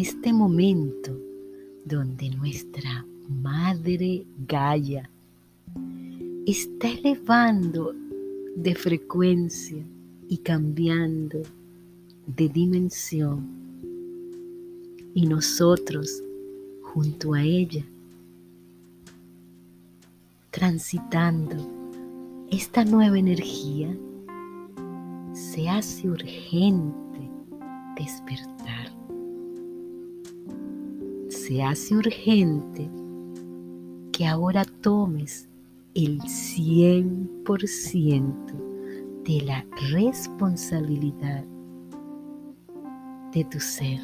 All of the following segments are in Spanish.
este momento donde nuestra Madre Gaia está elevando de frecuencia y cambiando de dimensión. Y nosotros junto a ella transitando esta nueva energía se hace urgente despertar se hace urgente que ahora tomes el 100% de la responsabilidad de tu ser.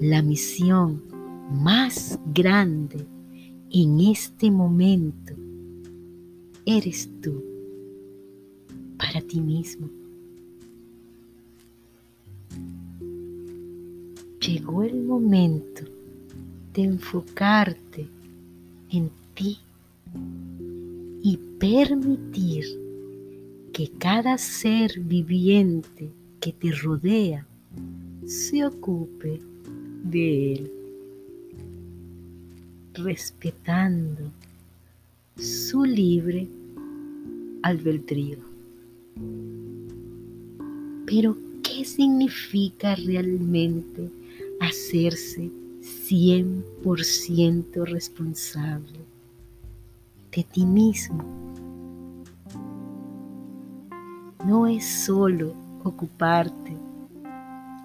La misión más grande en este momento eres tú para ti mismo. Llegó el momento de enfocarte en ti y permitir que cada ser viviente que te rodea se ocupe de él, respetando su libre albedrío. Pero, ¿qué significa realmente hacerse 100% responsable de ti mismo. No es solo ocuparte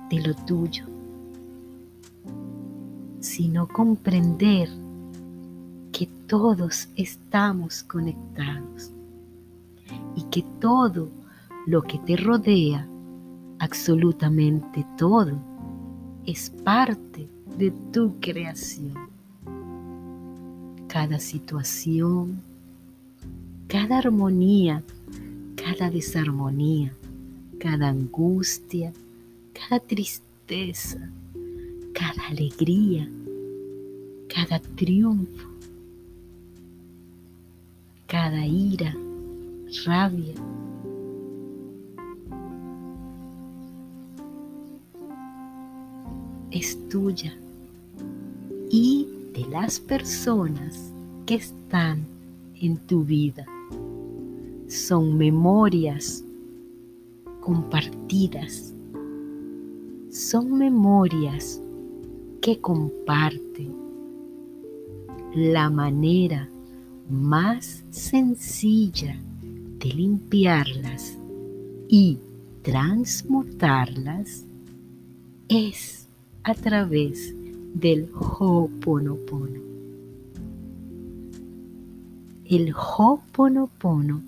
de lo tuyo, sino comprender que todos estamos conectados y que todo lo que te rodea, absolutamente todo, es parte de tu creación. Cada situación, cada armonía, cada desarmonía, cada angustia, cada tristeza, cada alegría, cada triunfo, cada ira, rabia, es tuya y de las personas que están en tu vida. Son memorias compartidas. Son memorias que comparten la manera más sencilla de limpiarlas y transmutarlas es a través del Ho'oponopono. El Ho'oponopono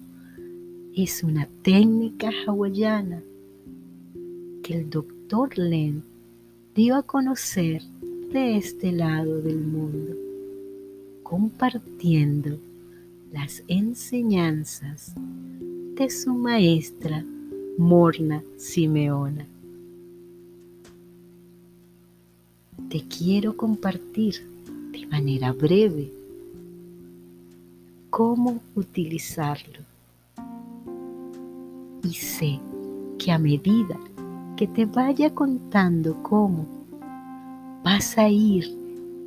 es una técnica hawaiana que el doctor Len dio a conocer de este lado del mundo, compartiendo las enseñanzas de su maestra Morna Simeona. Te quiero compartir de manera breve cómo utilizarlo. Y sé que a medida que te vaya contando cómo, vas a ir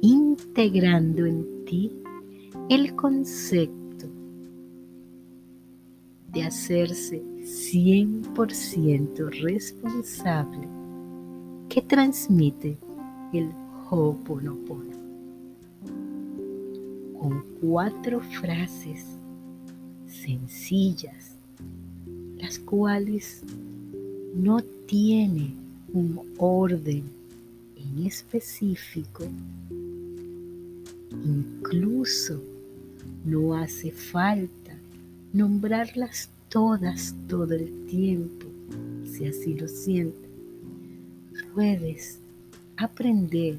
integrando en ti el concepto de hacerse 100% responsable que transmite el Ho'oponopono con cuatro frases sencillas, las cuales no tienen un orden en específico. Incluso no hace falta nombrarlas todas todo el tiempo, si así lo sientes. Puedes aprender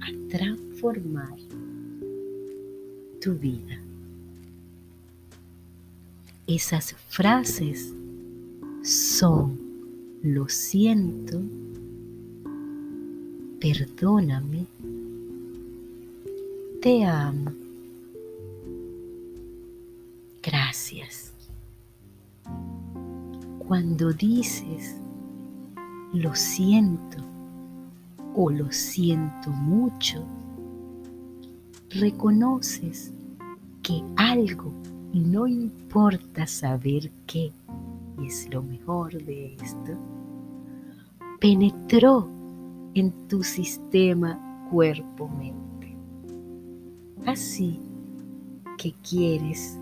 a transformar tu vida. Esas frases son lo siento, perdóname, te amo, gracias. Cuando dices lo siento o lo siento mucho, reconoces que algo, no importa saber qué es lo mejor de esto, penetró en tu sistema cuerpo-mente. Así que quieres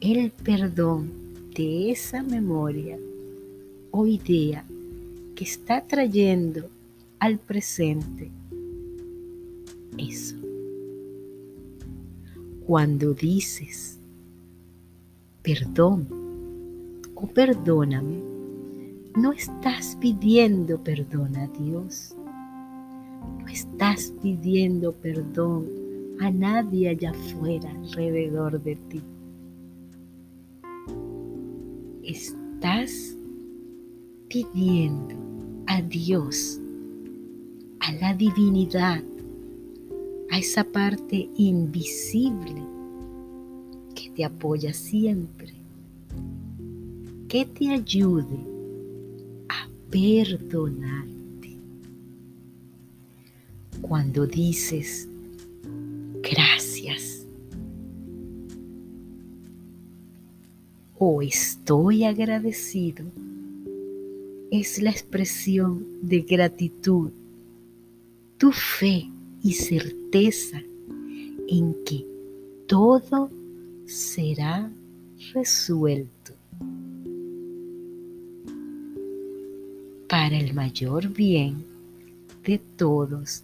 el perdón de esa memoria o idea que está trayendo al presente eso. Cuando dices perdón o perdóname, no estás pidiendo perdón a Dios. No estás pidiendo perdón a nadie allá afuera, alrededor de ti. Estás pidiendo a Dios, a la divinidad, a esa parte invisible que te apoya siempre, que te ayude a perdonarte. Cuando dices gracias o estoy agradecido, es la expresión de gratitud, tu fe y certeza en que todo será resuelto para el mayor bien de todos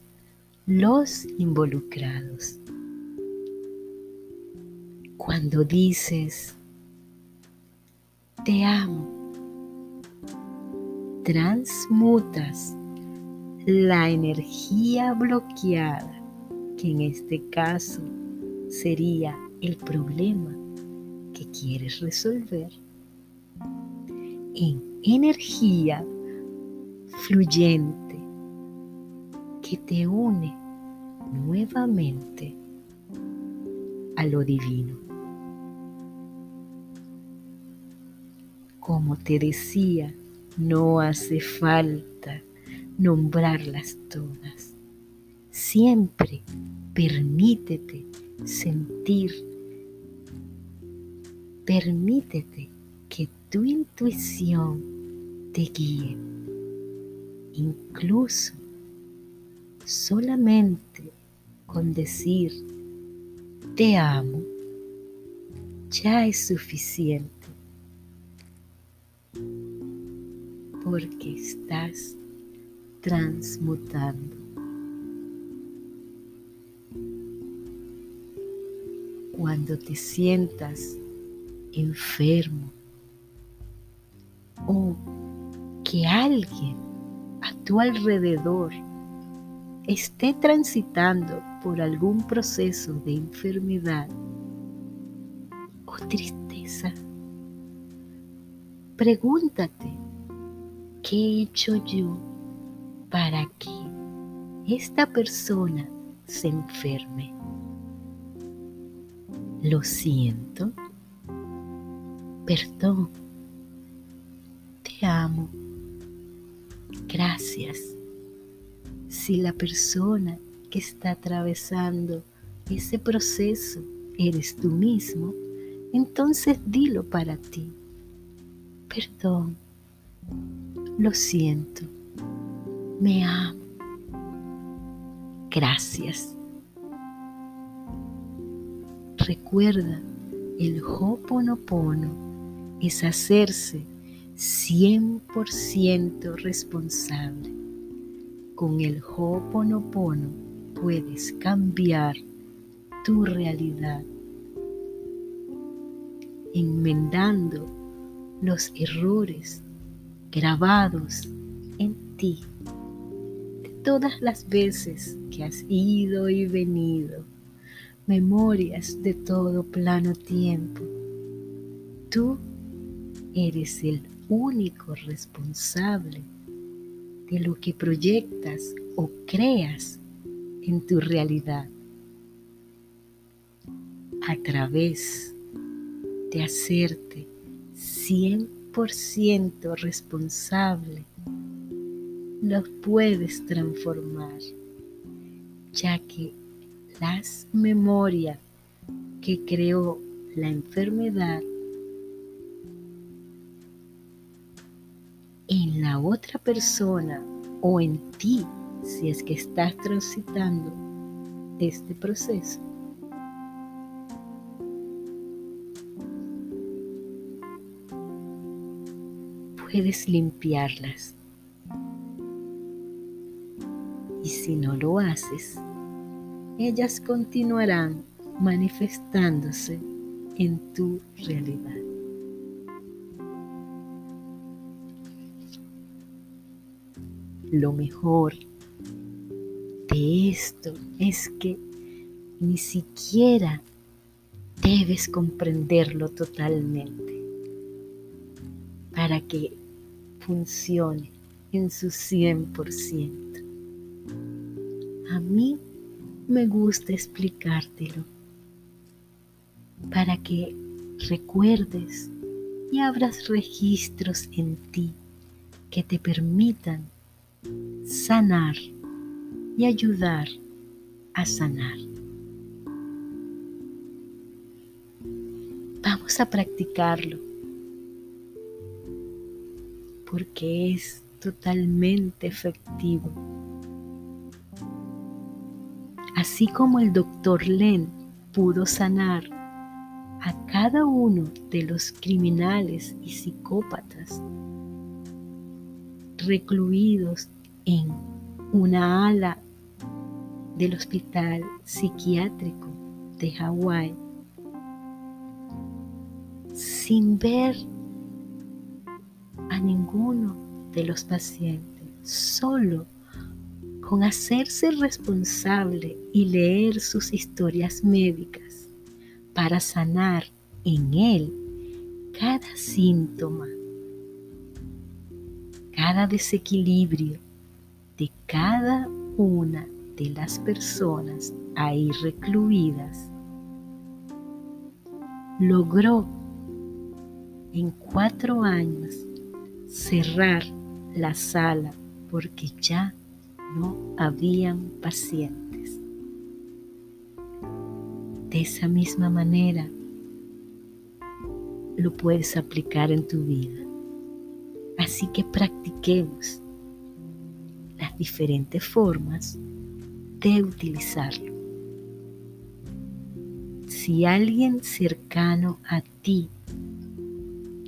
los involucrados. Cuando dices, te amo, transmutas la energía bloqueada, que en este caso sería el problema que quieres resolver, en energía fluyente que te une nuevamente a lo divino. Como te decía, no hace falta nombrarlas todas. Siempre permítete sentir, permítete que tu intuición te guíe, incluso solamente con decir te amo, ya es suficiente porque estás transmutando. Cuando te sientas enfermo o que alguien a tu alrededor esté transitando por algún proceso de enfermedad o tristeza, pregúntate, ¿qué he hecho yo para que esta persona se enferme. Lo siento. Perdón. Te amo. Gracias. Si la persona que está atravesando ese proceso eres tú mismo, entonces dilo para ti. Perdón. Lo siento me amo. Gracias. Recuerda, el Ho'oponopono es hacerse 100% responsable. Con el Ho'oponopono puedes cambiar tu realidad, enmendando los errores grabados en ti todas las veces que has ido y venido, memorias de todo plano tiempo. Tú eres el único responsable de lo que proyectas o creas en tu realidad a través de hacerte 100% 100% responsable, los puedes transformar, ya que las memorias que creó la enfermedad en la otra persona o en ti, si es que estás transitando este proceso, puedes limpiarlas. Y si no lo haces, ellas continuarán manifestándose en tu realidad. Lo mejor de esto es que ni siquiera debes comprenderlo totalmente para que funcione en su 100%. A mí me gusta explicártelo para que recuerdes y abras registros en ti que te permitan sanar y ayudar a sanar. Vamos a practicarlo porque es totalmente efectivo. Así como el doctor Len pudo sanar a cada uno de los criminales y psicópatas recluidos en una ala del hospital psiquiátrico de Hawái sin ver ninguno de los pacientes, solo con hacerse responsable y leer sus historias médicas para sanar en él cada síntoma, cada desequilibrio de cada una de las personas ahí recluidas, logró en cuatro años cerrar la sala porque ya no habían pacientes. De esa misma manera lo puedes aplicar en tu vida. Así que practiquemos las diferentes formas de utilizarlo. Si alguien cercano a ti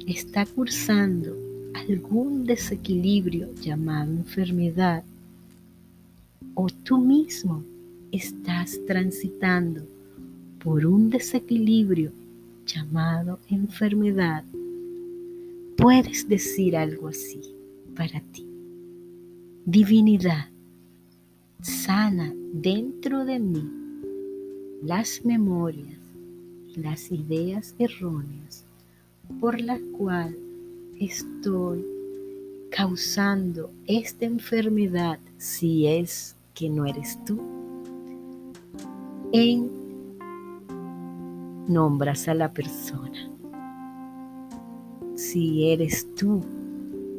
está cursando algún desequilibrio llamado enfermedad o tú mismo estás transitando por un desequilibrio llamado enfermedad, puedes decir algo así para ti. Divinidad, sana dentro de mí las memorias y las ideas erróneas por las cuales estoy causando esta enfermedad si es que no eres tú? En nombras a la persona. Si eres tú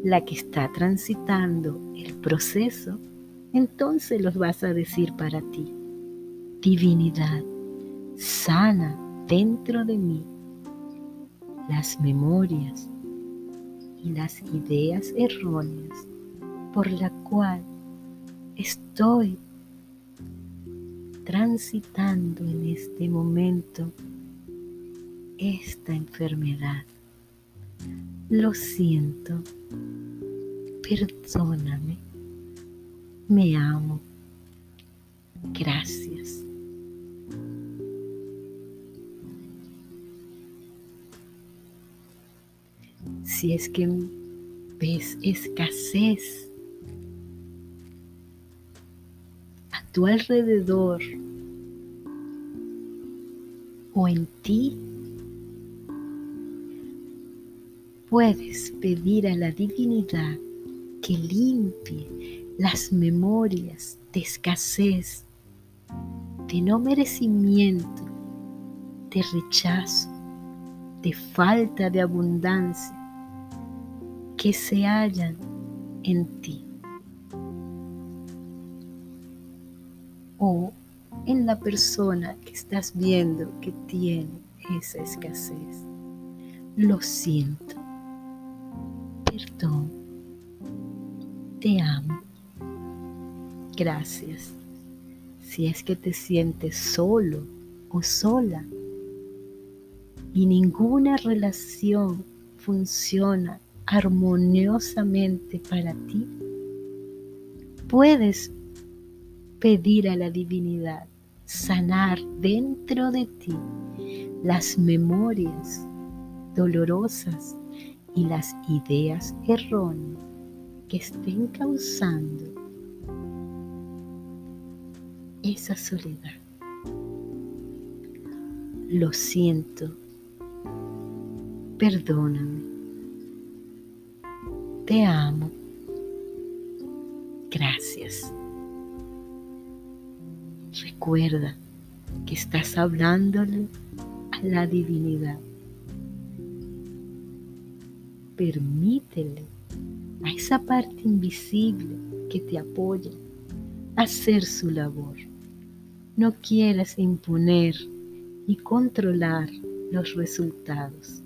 la que está transitando el proceso, entonces los vas a decir para ti. Divinidad, sana dentro de mí las memorias y las ideas erróneas por la cual estoy transitando en este momento esta enfermedad. Lo siento, perdóname, me amo. Gracias. Si es que ves escasez. A tu alrededor o en ti, puedes pedir a la divinidad que limpie las memorias de escasez, de no merecimiento, de rechazo, de falta de abundancia que se hallan en ti o en la persona que estás viendo que tiene esa escasez. Lo siento. Perdón. Te amo. Gracias. Si es que te sientes solo o sola y ninguna relación funciona armoniosamente para ti, puedes pedir a la divinidad sanar dentro de ti las memorias dolorosas y las ideas erróneas que estén causando esa soledad. Lo siento, perdóname, te amo, gracias. Recuerda que estás hablándole a la divinidad. Permítele a esa parte invisible que te apoya hacer su labor. No quieras imponer y controlar los resultados.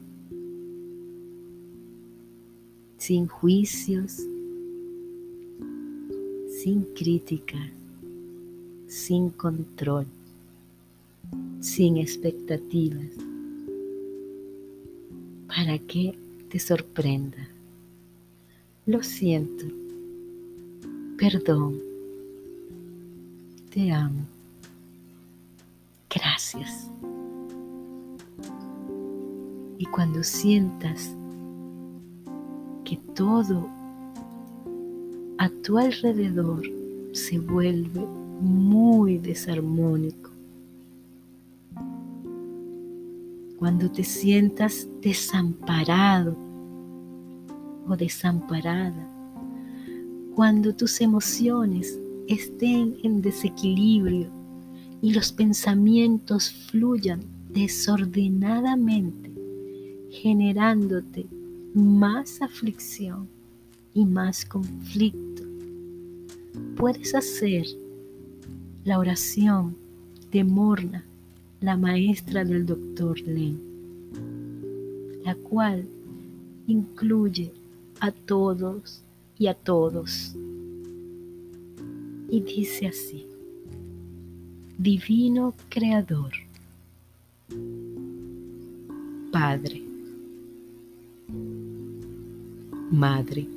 Sin juicios, sin críticas sin control, sin expectativas, para que te sorprenda. Lo siento, perdón, te amo, gracias. Y cuando sientas que todo a tu alrededor se vuelve muy desarmónico. Cuando te sientas desamparado o desamparada, cuando tus emociones estén en desequilibrio y los pensamientos fluyan desordenadamente, generándote más aflicción y más conflicto, puedes hacer la oración de Morna, la maestra del doctor Len, la cual incluye a todos y a todos. Y dice así, Divino Creador, Padre, Madre,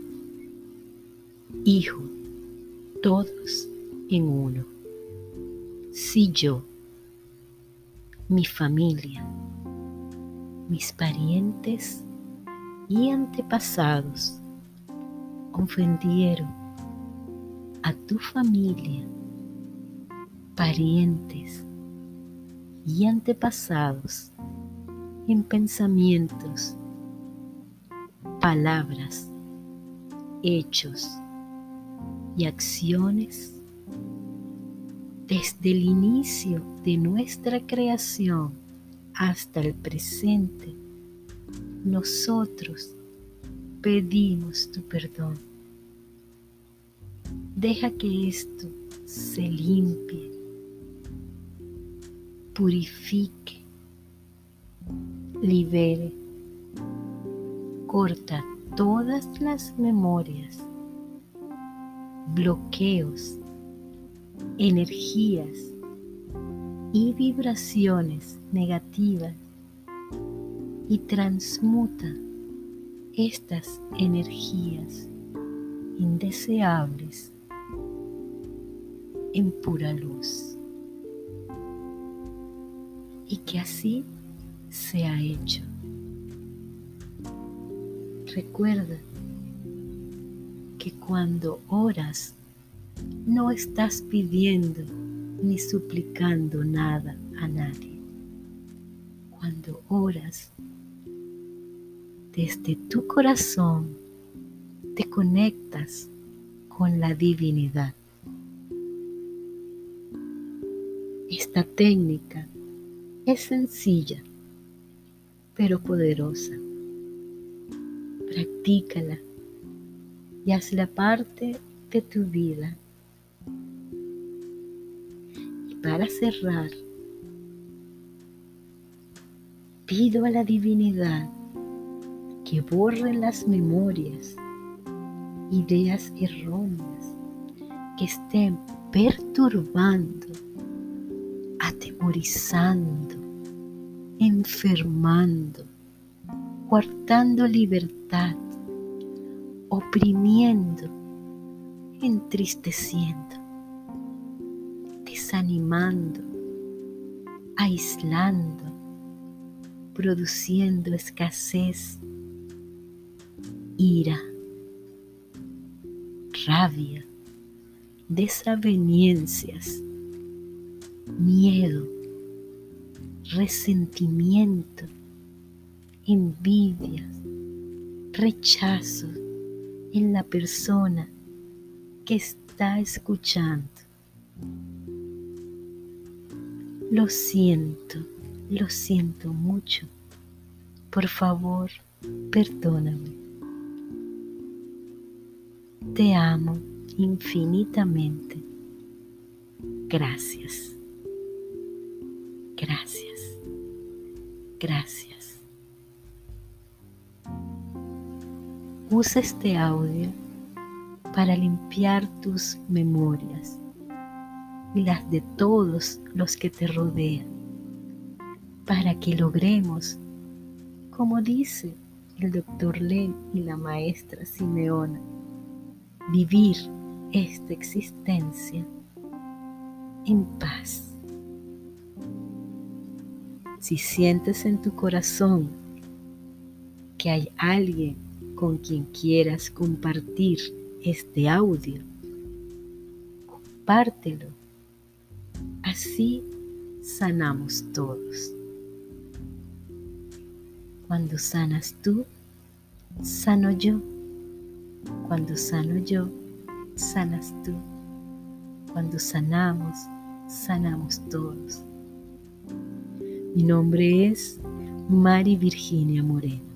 Hijo, todos en uno. Si yo, mi familia, mis parientes y antepasados ofendieron a tu familia, parientes y antepasados en pensamientos, palabras, hechos y acciones, desde el inicio de nuestra creación hasta el presente, nosotros pedimos tu perdón. Deja que esto se limpie, purifique, libere, corta todas las memorias, bloqueos energías y vibraciones negativas y transmuta estas energías indeseables en pura luz. Y que así se ha hecho. Recuerda que cuando oras no estás pidiendo ni suplicando nada a nadie. Cuando oras desde tu corazón, te conectas con la divinidad. Esta técnica es sencilla, pero poderosa. Practícala y hazla parte de tu vida. Y para cerrar, pido a la divinidad que borre las memorias, ideas erróneas que estén perturbando, atemorizando, enfermando, guardando libertad, oprimiendo, entristeciendo, desanimando, aislando, produciendo escasez, ira, rabia, desavenencias, miedo, resentimiento, envidias, rechazo en la persona que está escuchando. Lo siento, lo siento mucho. Por favor, perdóname. Te amo infinitamente. Gracias. Gracias. Gracias. Usa este audio para limpiar tus memorias y las de todos los que te rodean, para que logremos, como dice el doctor Len y la maestra Simeona, vivir esta existencia en paz. Si sientes en tu corazón que hay alguien con quien quieras compartir este audio, compártelo. Así sanamos todos. Cuando sanas tú, sano yo. Cuando sano yo, sanas tú. Cuando sanamos, sanamos todos. Mi nombre es Mari Virginia Moreno,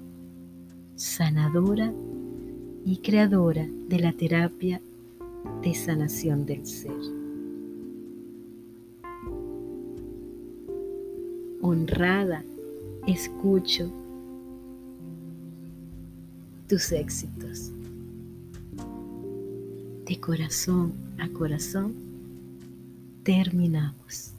sanadora y creadora de la terapia de sanación del ser. Honrada, escucho tus éxitos. De corazón a corazón terminamos.